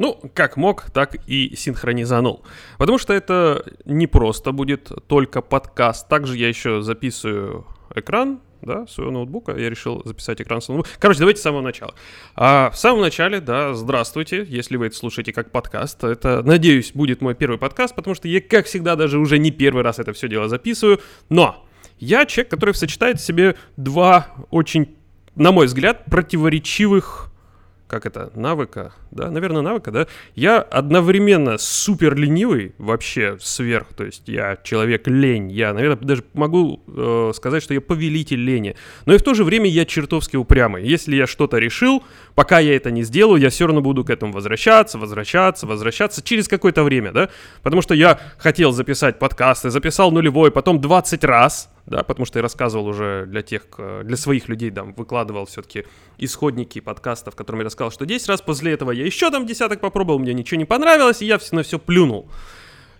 Ну, как мог, так и синхронизанул. Потому что это не просто будет только подкаст. Также я еще записываю экран, да, своего ноутбука. Я решил записать экран с ноутбука. Короче, давайте с самого начала. А, в самом начале, да, здравствуйте, если вы это слушаете как подкаст. Это, надеюсь, будет мой первый подкаст, потому что я, как всегда, даже уже не первый раз это все дело записываю. Но я человек, который сочетает в себе два очень, на мой взгляд, противоречивых как это, навыка, да, наверное, навыка, да, я одновременно супер ленивый, вообще сверх, то есть я человек лень, я, наверное, даже могу э, сказать, что я повелитель лени, но и в то же время я чертовски упрямый. Если я что-то решил, пока я это не сделаю, я все равно буду к этому возвращаться, возвращаться, возвращаться через какое-то время, да, потому что я хотел записать подкасты, записал нулевой, потом 20 раз, да, потому что я рассказывал уже для тех, для своих людей, там, выкладывал все-таки исходники подкастов, которыми я рассказал, что 10 раз после этого я еще там десяток попробовал, мне ничего не понравилось, и я все на все плюнул.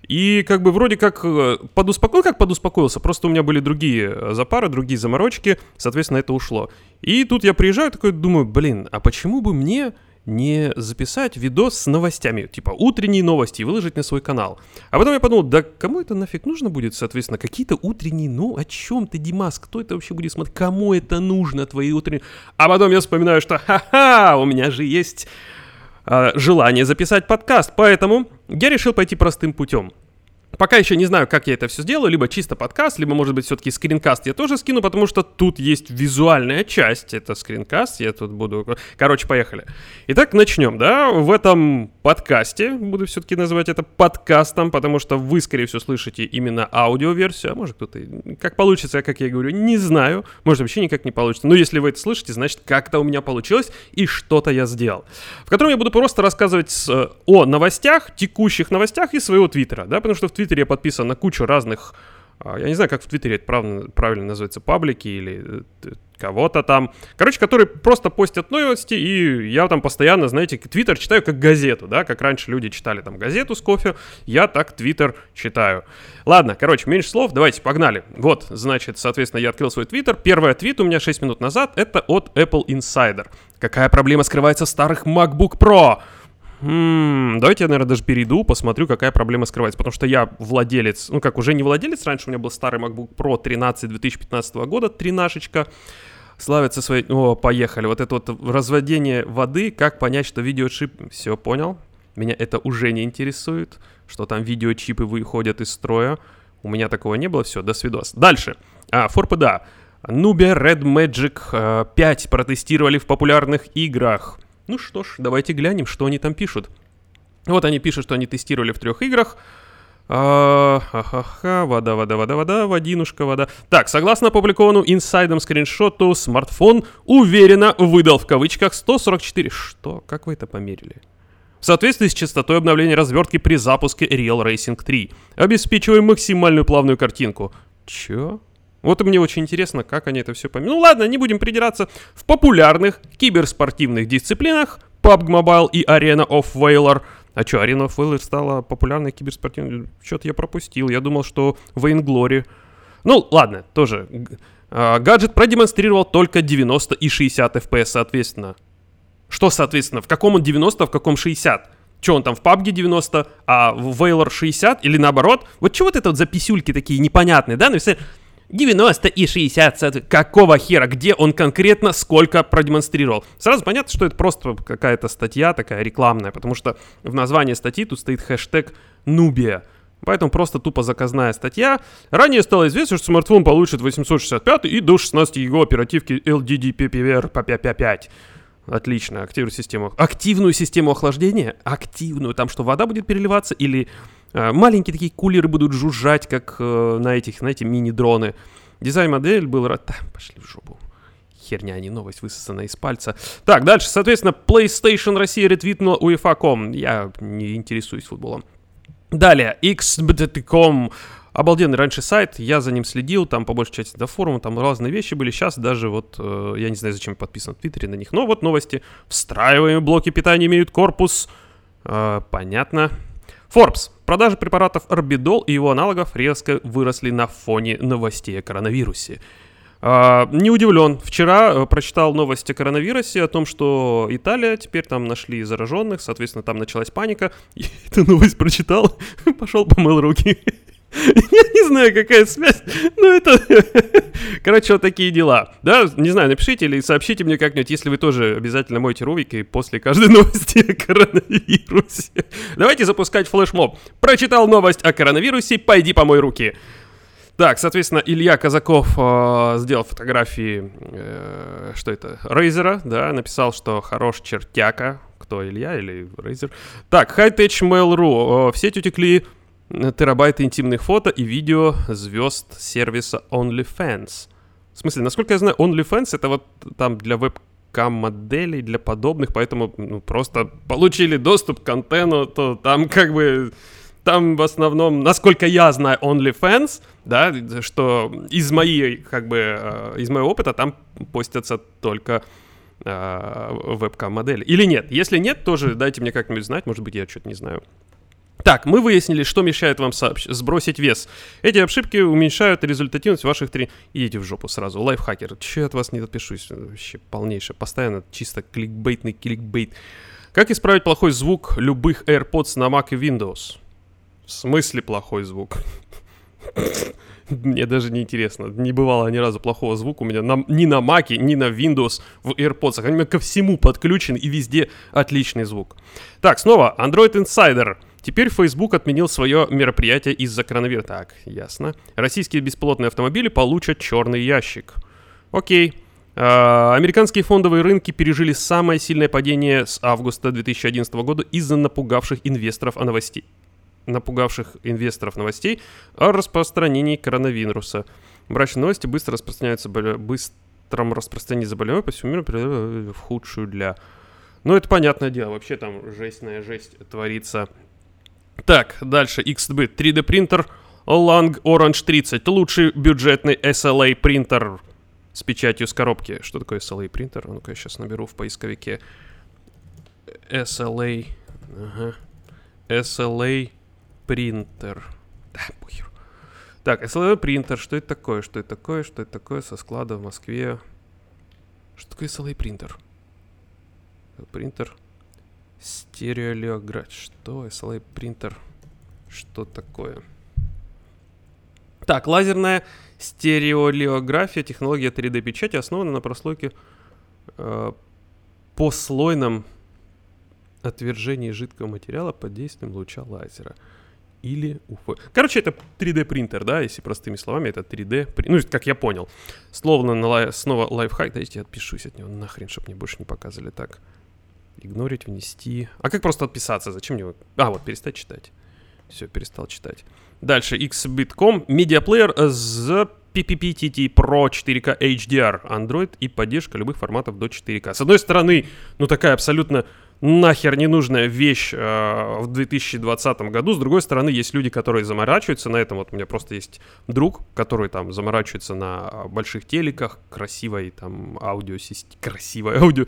И как бы вроде как э, подуспокоил, как подуспокоился, просто у меня были другие э, запары, другие заморочки, соответственно, это ушло. И тут я приезжаю такой, думаю, блин, а почему бы мне не записать видос с новостями, типа утренние новости, и выложить на свой канал. А потом я подумал, да кому это нафиг нужно будет, соответственно, какие-то утренние, ну о чем ты, Димас, кто это вообще будет смотреть, кому это нужно, твои утренние... А потом я вспоминаю, что ха-ха, у меня же есть э, желание записать подкаст, поэтому я решил пойти простым путем. Пока еще не знаю, как я это все сделаю, либо чисто подкаст, либо, может быть, все-таки скринкаст я тоже скину, потому что тут есть визуальная часть, это скринкаст, я тут буду... Короче, поехали. Итак, начнем, да, в этом подкасте, буду все-таки называть это подкастом, потому что вы, скорее всего, слышите именно аудиоверсию, а может кто-то... Как получится, как я говорю, не знаю, может вообще никак не получится, но если вы это слышите, значит, как-то у меня получилось и что-то я сделал, в котором я буду просто рассказывать с, о новостях, текущих новостях из своего твиттера, да, потому что в твиттере я подписан на кучу разных, а, я не знаю, как в Твиттере это правильно, правильно называется, паблики или э, кого-то там. Короче, которые просто постят новости, и я там постоянно, знаете, Твиттер читаю как газету, да, как раньше люди читали там газету с кофе, я так Твиттер читаю. Ладно, короче, меньше слов, давайте, погнали. Вот, значит, соответственно, я открыл свой Твиттер. Первый твит у меня 6 минут назад, это от Apple Insider. Какая проблема скрывается в старых MacBook Pro? М-м, давайте я, наверное, даже перейду, посмотрю, какая проблема скрывается. Потому что я владелец, ну как, уже не владелец, раньше у меня был старый MacBook Pro 13 2015 года, тринашечка. Славится своей... О, поехали. Вот это вот разводение воды, как понять, что видеочип... Все, понял. Меня это уже не интересует, что там видеочипы выходят из строя. У меня такого не было. Все, до свидос. Дальше. А, ForPDA. Nubia Red Magic 5 э, протестировали в популярных играх. Ну что ж, давайте глянем, что они там пишут. Вот они пишут, что они тестировали в трех играх. Ха-ха-ха, вода, вода, вода, вода, водинушка, вода. Так, согласно опубликованному инсайдом скриншоту, смартфон уверенно выдал в кавычках 144. Что? Как вы это померили? В соответствии с частотой обновления развертки при запуске Real Racing 3. Обеспечиваем максимальную плавную картинку. Чё? Вот и мне очень интересно, как они это все поменяли. Ну ладно, не будем придираться. В популярных киберспортивных дисциплинах PUBG Mobile и Arena of Valor. А что, Arena of Valor стала популярной киберспортивной? Что-то я пропустил. Я думал, что Vainglory. Ну ладно, тоже. А, гаджет продемонстрировал только 90 и 60 FPS, соответственно. Что, соответственно, в каком он 90, а в каком 60? Что он там в PUBG 90, а в Valor 60 или наоборот? Вот чего вот это вот за писюльки такие непонятные, да? Написали, 90 и 60. Какого хера? Где он конкретно сколько продемонстрировал? Сразу понятно, что это просто какая-то статья такая рекламная, потому что в названии статьи тут стоит хэштег «Нубия». Поэтому просто тупо заказная статья. Ранее стало известно, что смартфон получит 865 и до 16 его оперативки LDDPPR PPP5. Отлично, активную систему. Активную систему охлаждения? Активную. Там что, вода будет переливаться или маленькие такие кулеры будут жужжать, как э, на этих, знаете, мини-дроны. Дизайн-модель был... Да, пошли в жопу. Херня, а не новость, высосана из пальца. Так, дальше, соответственно, PlayStation Россия ретвитнула UEFA.com. Я не интересуюсь футболом. Далее, XBT.com Обалденный раньше сайт, я за ним следил, там по большей части до форума, там разные вещи были. Сейчас даже вот, э, я не знаю, зачем подписан в Твиттере на них, но вот новости. Встраиваемые блоки питания имеют корпус. Э, понятно. Forbes. Продажи препаратов Орбидол и его аналогов резко выросли на фоне новостей о коронавирусе. А, не удивлен. Вчера э, прочитал новости о коронавирусе, о том, что Италия теперь там нашли зараженных, соответственно, там началась паника. И эту новость прочитал, пошел помыл руки. Я не знаю, какая связь, но это... Короче, вот такие дела. Да, не знаю, напишите или сообщите мне как-нибудь, если вы тоже обязательно моете рубики после каждой новости о коронавирусе. Давайте запускать флешмоб. Прочитал новость о коронавирусе, пойди помой руки. Так, соответственно, Илья Казаков э, сделал фотографии, э, что это, Рейзера, да, написал, что хорош чертяка. Кто, Илья или Рейзер? Так, Hightech Mail.ru. Э, в сеть утекли терабайты интимных фото и видео звезд сервиса OnlyFans. В смысле, насколько я знаю, OnlyFans это вот там для веб-кам-моделей, для подобных, поэтому ну, просто получили доступ к контенту, то там как бы там в основном, насколько я знаю, OnlyFans, да, что из моей, как бы, э, из моего опыта там постятся только э, вебкам-модели. Или нет? Если нет, тоже дайте мне как-нибудь знать, может быть, я что-то не знаю. Так, мы выяснили, что мешает вам сообщ- сбросить вес. Эти ошибки уменьшают результативность ваших три... Идите в жопу сразу, лайфхакер. Че я от вас не отпишусь? Вообще полнейшее. Постоянно чисто кликбейтный кликбейт. Как исправить плохой звук любых AirPods на Mac и Windows? В смысле плохой звук? Мне даже не интересно. Не бывало ни разу плохого звука у меня на, ни на Mac, ни на Windows в AirPods. Они у меня ко всему подключены и везде отличный звук. Так, снова Android Insider. Теперь Facebook отменил свое мероприятие из-за коронавируса. Так, ясно. Российские беспилотные автомобили получат черный ящик. Окей. А, американские фондовые рынки пережили самое сильное падение с августа 2011 года из-за напугавших инвесторов о новостей напугавших инвесторов новостей о распространении коронавируса. Мрачные новости быстро распространяются, быстром распространении заболевания по всему миру в худшую для... Ну, это понятное дело, вообще там жестная жесть творится. Так, дальше, XB, 3D принтер Lang Orange 30, лучший бюджетный SLA принтер с печатью с коробки. Что такое SLA принтер? Ну-ка, я сейчас наберу в поисковике. SLA, ага. SLA принтер. Да, похер. Так, SLA принтер, что это такое? Что это такое? Что это такое? Со склада в Москве. Что такое SLA принтер? Принтер. Стереолеограф. Что? SLA принтер. Что такое? Так, лазерная стереолеография, технология 3D-печати основана на прослойке э, послойном отвержении жидкого материала под действием луча лазера или УФ. Короче, это 3D принтер, да, если простыми словами, это 3D, ну, как я понял. Словно на лай... снова лайфхак, дайте я отпишусь от него нахрен, чтобы мне больше не показывали так. Игнорить, внести. А как просто отписаться? Зачем мне? А, вот, перестать читать. Все, перестал читать. Дальше, xbit.com, медиаплеер с PPPTT Pro 4K HDR, Android и поддержка любых форматов до 4K. С одной стороны, ну такая абсолютно нахер ненужная вещь э, в 2020 году. С другой стороны, есть люди, которые заморачиваются на этом. Вот у меня просто есть друг, который там заморачивается на больших телеках, красивой там аудиосистеме, красивой аудио,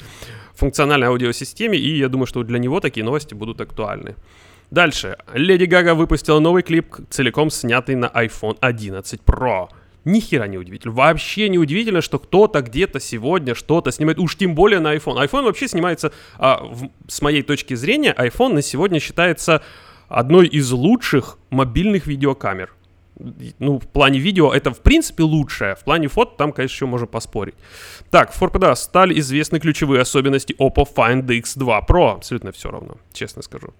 функциональной аудиосистеме, и я думаю, что для него такие новости будут актуальны. Дальше. Леди Гага выпустила новый клип, целиком снятый на iPhone 11 Pro ни хера не удивительно. Вообще не удивительно, что кто-то где-то сегодня что-то снимает, уж тем более на iPhone. iPhone вообще снимается, а, в, с моей точки зрения, iPhone на сегодня считается одной из лучших мобильных видеокамер. Ну, в плане видео это в принципе лучшее. В плане фото там, конечно, еще можно поспорить. Так, в ForPD стали известны ключевые особенности Oppo Find X2 Pro. Абсолютно все равно, честно скажу.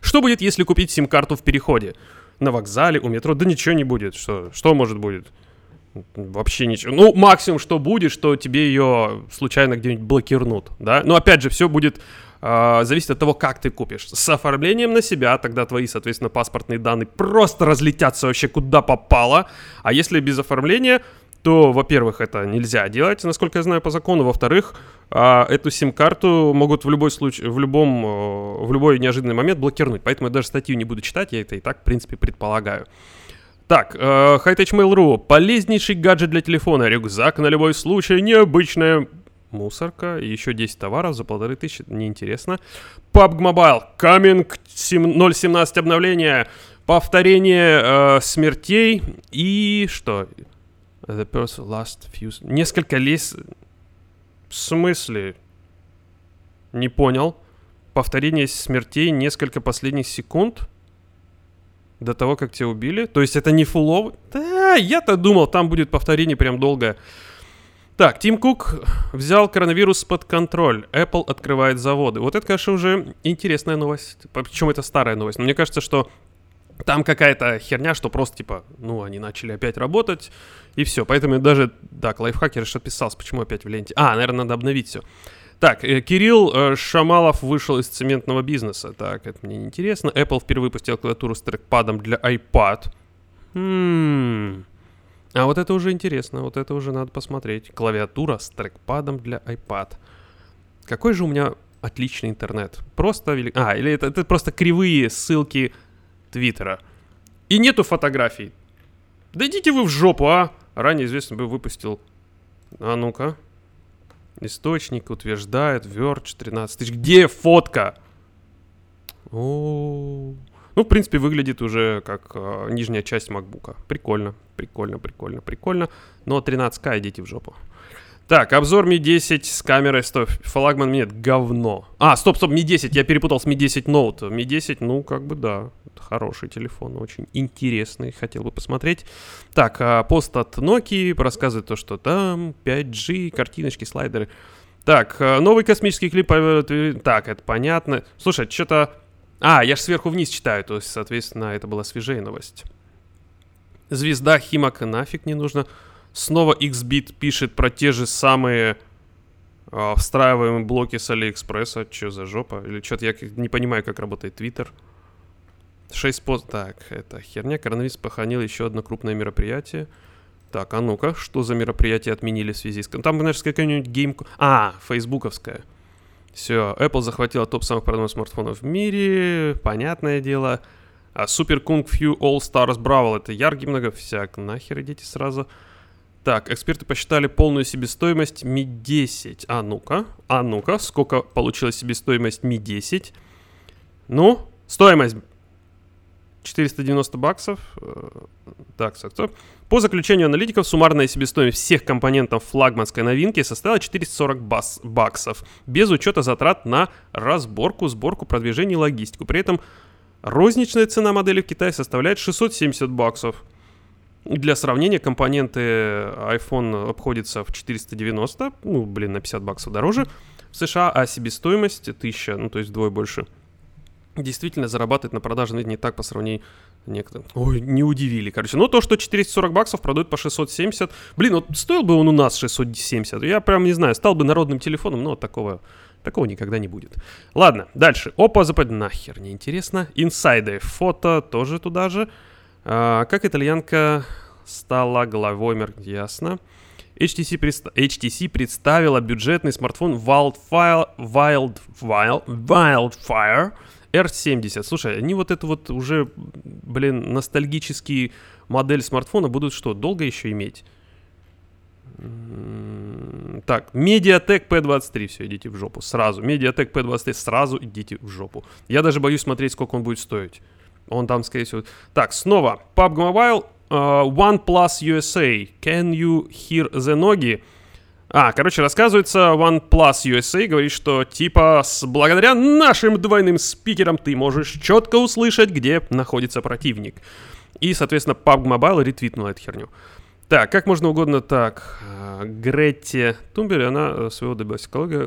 Что будет, если купить сим-карту в переходе? На вокзале, у метро, да ничего не будет. Что, что может будет? Вообще ничего. Ну, максимум, что будет, что тебе ее случайно где-нибудь блокирнут, да? Но опять же, все будет э, зависеть от того, как ты купишь. С оформлением на себя, тогда твои, соответственно, паспортные данные просто разлетятся вообще куда попало. А если без оформления, то, во-первых, это нельзя делать, насколько я знаю, по закону. Во-вторых, а, эту сим-карту могут в любой случай, в любом, э, в любой неожиданный момент блокировать. Поэтому я даже статью не буду читать, я это и так, в принципе, предполагаю. Так, э, Hightech Mail.ru. Полезнейший гаджет для телефона. Рюкзак на любой случай. Необычная мусорка. Еще 10 товаров за полторы тысячи. Неинтересно. PUBG Mobile. Coming 0.17 обновление. Повторение э, смертей. И что? The person last few... Несколько лес... В смысле? Не понял. Повторение смертей несколько последних секунд? До того, как тебя убили? То есть это не фуллов? Да, я-то думал, там будет повторение прям долгое. Так, Тим Кук взял коронавирус под контроль. Apple открывает заводы. Вот это, конечно, уже интересная новость. Причем это старая новость. Но мне кажется, что там какая-то херня, что просто типа, ну, они начали опять работать, и все. Поэтому даже, так, лайфхакер же отписался, почему опять в ленте. А, наверное, надо обновить все. Так, э, Кирилл э, Шамалов вышел из цементного бизнеса. Так, это мне не интересно. Apple впервые выпустил клавиатуру с трекпадом для iPad. Хм. А вот это уже интересно, вот это уже надо посмотреть. Клавиатура с трекпадом для iPad. Какой же у меня отличный интернет. Просто велик... А, или это, это просто кривые ссылки Твиттера. И нету фотографий. Да идите вы в жопу, а! Ранее известно бы выпустил... А ну-ка. Источник утверждает, Verge 13 тысяч. Где фотка? О, ну, в принципе, выглядит уже как э, нижняя часть макбука. Прикольно, прикольно, прикольно, прикольно. Но 13к идите в жопу. Так, обзор Mi 10 с камерой, стоп, флагман нет, говно. А, стоп, стоп, Mi 10, я перепутал с Mi 10 Note. Mi 10, ну, как бы да, хороший телефон, очень интересный, хотел бы посмотреть. Так, а, пост от Nokia рассказывает то, что там 5G, картиночки, слайдеры. Так, а, новый космический клип, так, это понятно. Слушай, что-то... А, я же сверху вниз читаю, то есть, соответственно, это была свежая новость. Звезда Химок нафиг не нужно. Снова XBit пишет про те же самые э, встраиваемые блоки с Алиэкспресса. Че за жопа? Или что-то я не понимаю, как работает Твиттер. 6 пост... Так, это херня. Коронавирус похоронил еще одно крупное мероприятие. Так, а ну-ка, что за мероприятие отменили в связи с... Там, знаешь, какая-нибудь гейм... А, фейсбуковская. Все, Apple захватила топ самых продаваемых смартфонов в мире. Понятное дело. А Super Kung Fu All Stars Brawl это яркий много всяк. Нахер идите сразу. Так, эксперты посчитали полную себестоимость Mi 10. А ну-ка, а ну-ка, сколько получилась себестоимость Mi 10? Ну, стоимость 490 баксов. Э, так, стоп. По заключению аналитиков, суммарная себестоимость всех компонентов флагманской новинки составила 440 бас- баксов, без учета затрат на разборку, сборку, продвижение и логистику. При этом розничная цена модели в Китае составляет 670 баксов. Для сравнения, компоненты iPhone обходятся в 490, ну, блин, на 50 баксов дороже в США, а себестоимость 1000, ну, то есть вдвое больше. Действительно, зарабатывать на продаже не так по сравнению некоторым. Ой, не удивили, короче. Ну, то, что 440 баксов продают по 670. Блин, вот стоил бы он у нас 670, я прям не знаю, стал бы народным телефоном, но такого Такого никогда не будет. Ладно, дальше. Опа, запад нахер, неинтересно. Инсайды. Фото тоже туда же. А, как итальянка стала главой мерк, ясно. HTC, предста- HTC представила бюджетный смартфон Wildfire, Wild, Wild, Wildfire R70. Слушай, они вот это вот уже, блин, ностальгический модель смартфона будут что, долго еще иметь? Так, Mediatek P23, все, идите в жопу, сразу. Mediatek P23, сразу идите в жопу. Я даже боюсь смотреть, сколько он будет стоить. Он там, скорее всего... Так, снова. PUBG Mobile, uh, OnePlus USA. Can you hear the ноги? А, короче, рассказывается, OnePlus USA говорит, что типа с благодаря нашим двойным спикерам ты можешь четко услышать, где находится противник. И, соответственно, PUBG Mobile ретвитнула эту херню. Так, как можно угодно так. А, Гретти Тумбери, она э, своего добилась экология.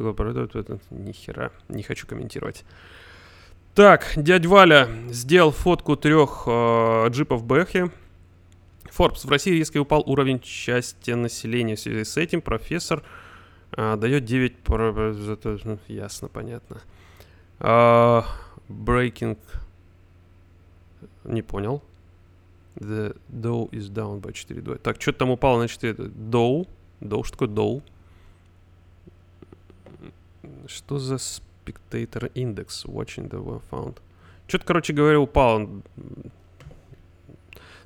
Ни хера, не хочу комментировать. Так, дядь Валя сделал фотку трех э, джипов Бэхи. Forbes. В России резко упал уровень части населения. В связи с этим профессор э, дает 9... Ну, ясно, понятно. Uh, breaking... Не понял. The Dow is down by 4.2. Так, что-то там упало на 4. Dow. Dow, что такое Dow? Что за Spectator Index, watching the well found. Что-то, короче говоря, упал.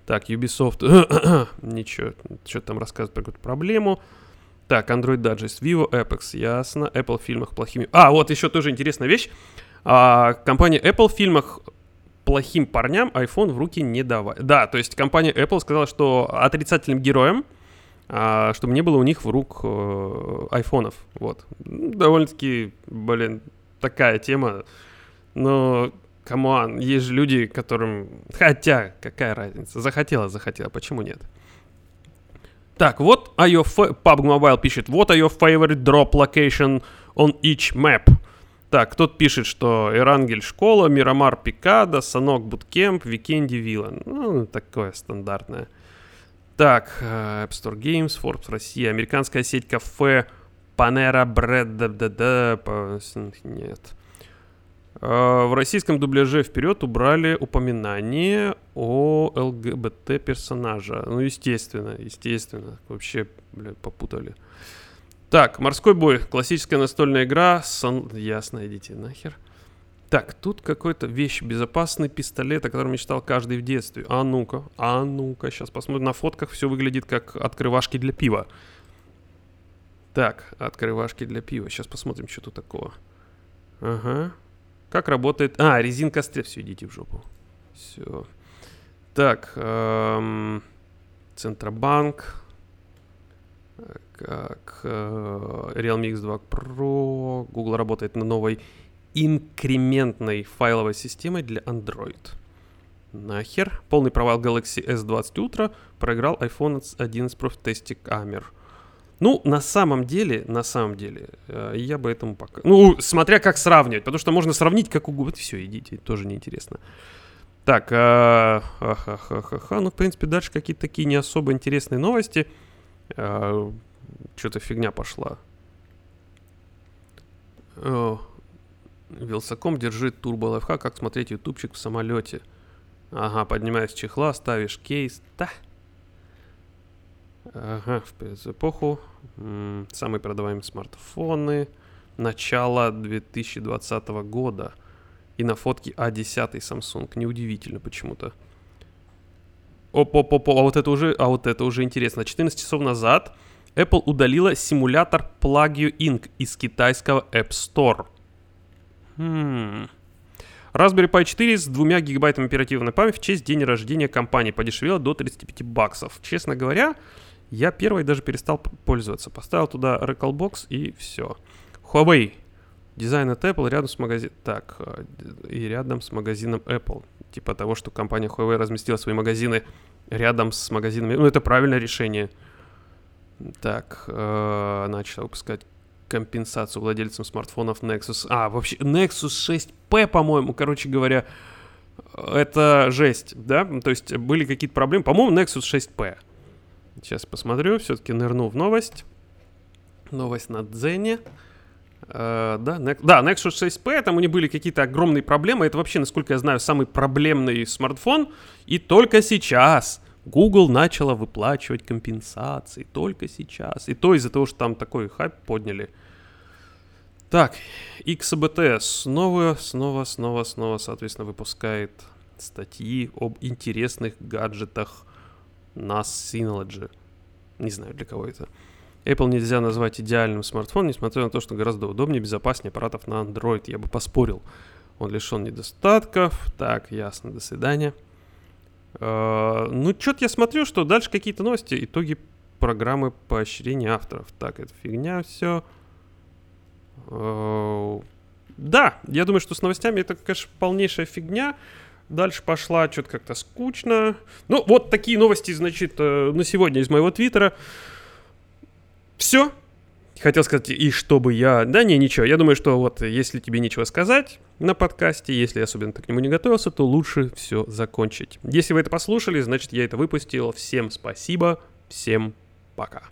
Так, Ubisoft, ничего, что-то там рассказывает про какую-то проблему. Так, Android Digest, Vivo, Apex, ясно. Apple в фильмах плохими... А, вот еще тоже интересная вещь. А, компания Apple в фильмах плохим парням iPhone в руки не давай. Да, то есть компания Apple сказала, что отрицательным героем а, чтобы не было у них в рук э, айфонов. Вот. Довольно-таки, блин, такая тема. Но, come on, есть же люди, которым... Хотя, какая разница? Захотела, захотела, почему нет? Так, вот your fa- PUBG Mobile пишет, are your favorite drop location on each map? Так, кто-то пишет, что Эрангель школа, Мирамар Пикада, Санхок Буткемп, Викенди Вилла. Ну, такое стандартное. Так, э, App Store Games, Forbes Россия, американская сеть кафе Да, да, нет. Э, в российском дубляже вперед убрали упоминание о ЛГБТ персонажа. Ну, естественно, естественно. Вообще, блядь, попутали. Так, морской бой. Классическая настольная игра. Сан... Ясно, идите нахер. Так, тут какой-то вещь, безопасный пистолет, о котором мечтал каждый в детстве. А ну-ка, а ну-ка, сейчас посмотрим. На фотках все выглядит как открывашки для пива. Так, открывашки для пива. Сейчас посмотрим, что тут такого. Ага. Как работает... А, резинка стрел. Все, идите в жопу. Все. Так, эм... Центробанк. Как э, Realme X2 Pro. Google работает на новой инкрементной файловой системой для Android. Нахер. Полный провал Galaxy S20 Ultra проиграл iPhone 11 Pro в тесте камер. Ну, на самом деле, на самом деле, э, я бы этому пока... Ну, смотря как сравнивать, потому что можно сравнить как угодно. Все, идите, тоже неинтересно. Так, ха ха ха ха ну, в принципе, дальше какие-то такие не особо интересные новости. А, Что-то фигня пошла. О, Вилсаком держит турбо лайфхак, как смотреть ютубчик в самолете. Ага, поднимаешь чехла, ставишь кейс. Да. Ага, в эпоху. Самые продаваемые смартфоны. Начало 2020 года. И на фотке А10 Samsung. Неудивительно почему-то. Оп-оп-оп, а вот это уже, а вот это уже интересно. 14 часов назад Apple удалила симулятор Plagio Inc. из китайского App Store. Хм. Raspberry Pi 4 с двумя гигабайтами оперативной памяти в честь день рождения компании подешевела до 35 баксов. Честно говоря, я первый даже перестал пользоваться. Поставил туда Recalbox и все. Huawei. Дизайн от Apple рядом с магазином... Так, э, и рядом с магазином Apple. Типа того, что компания Huawei разместила свои магазины рядом с магазинами. Ну, это правильное решение. Так, э, начала выпускать компенсацию владельцам смартфонов Nexus. А, вообще, Nexus 6P, по-моему, короче говоря, это жесть, да? То есть были какие-то проблемы. По-моему, Nexus 6P. Сейчас посмотрю, все-таки нырну в новость. Новость на Дзене. Uh, да, ne- да, Nexus 6P, там у них были какие-то огромные проблемы. Это вообще, насколько я знаю, самый проблемный смартфон. И только сейчас Google начала выплачивать компенсации. Только сейчас. И то из-за того, что там такой хайп подняли. Так, XBT снова, снова, снова, снова, соответственно, выпускает статьи об интересных гаджетах на Synology. Не знаю, для кого это. Apple нельзя назвать идеальным смартфоном, несмотря на то, что гораздо удобнее и безопаснее аппаратов на Android. Я бы поспорил. Он лишен недостатков. Так, ясно, до свидания. Uh, ну, что-то я смотрю, что дальше какие-то новости. Итоги программы поощрения авторов. Так, это фигня все. Uh, да, я думаю, что с новостями это, конечно, полнейшая фигня. Дальше пошла что-то как-то скучно. Ну, вот такие новости, значит, э, на сегодня из моего твиттера. Все. Хотел сказать, и чтобы я... Да не, ничего. Я думаю, что вот если тебе нечего сказать на подкасте, если особенно ты к нему не готовился, то лучше все закончить. Если вы это послушали, значит, я это выпустил. Всем спасибо. Всем пока.